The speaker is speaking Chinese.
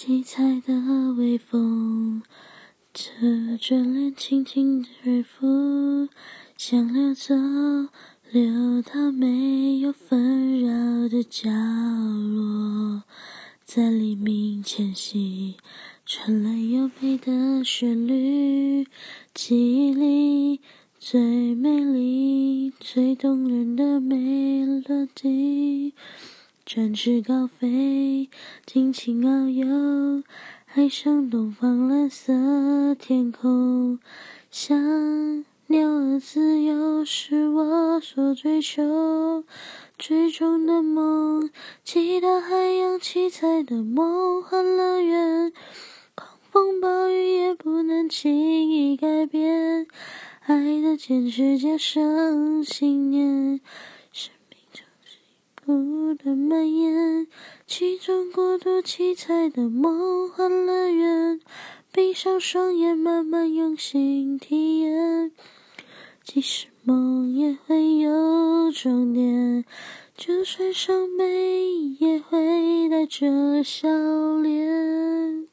七彩的微风，这眷恋轻轻吹拂，想溜走，溜到没有纷扰的角落，在黎明前夕，传来优美的旋律，记忆里最美丽、最动人的美乐蒂。展翅高飞，尽情遨游，爱上东方蓝色天空。像鸟儿自由，是我所追求、追逐的梦。期待海洋七彩的梦幻乐园，狂风暴雨也不能轻易改变爱的坚持，加上信念。的蔓延，其中过度七彩的梦幻乐园。闭上双眼，慢慢用心体验。即使梦也会有终点，就算伤悲，也会带着笑脸。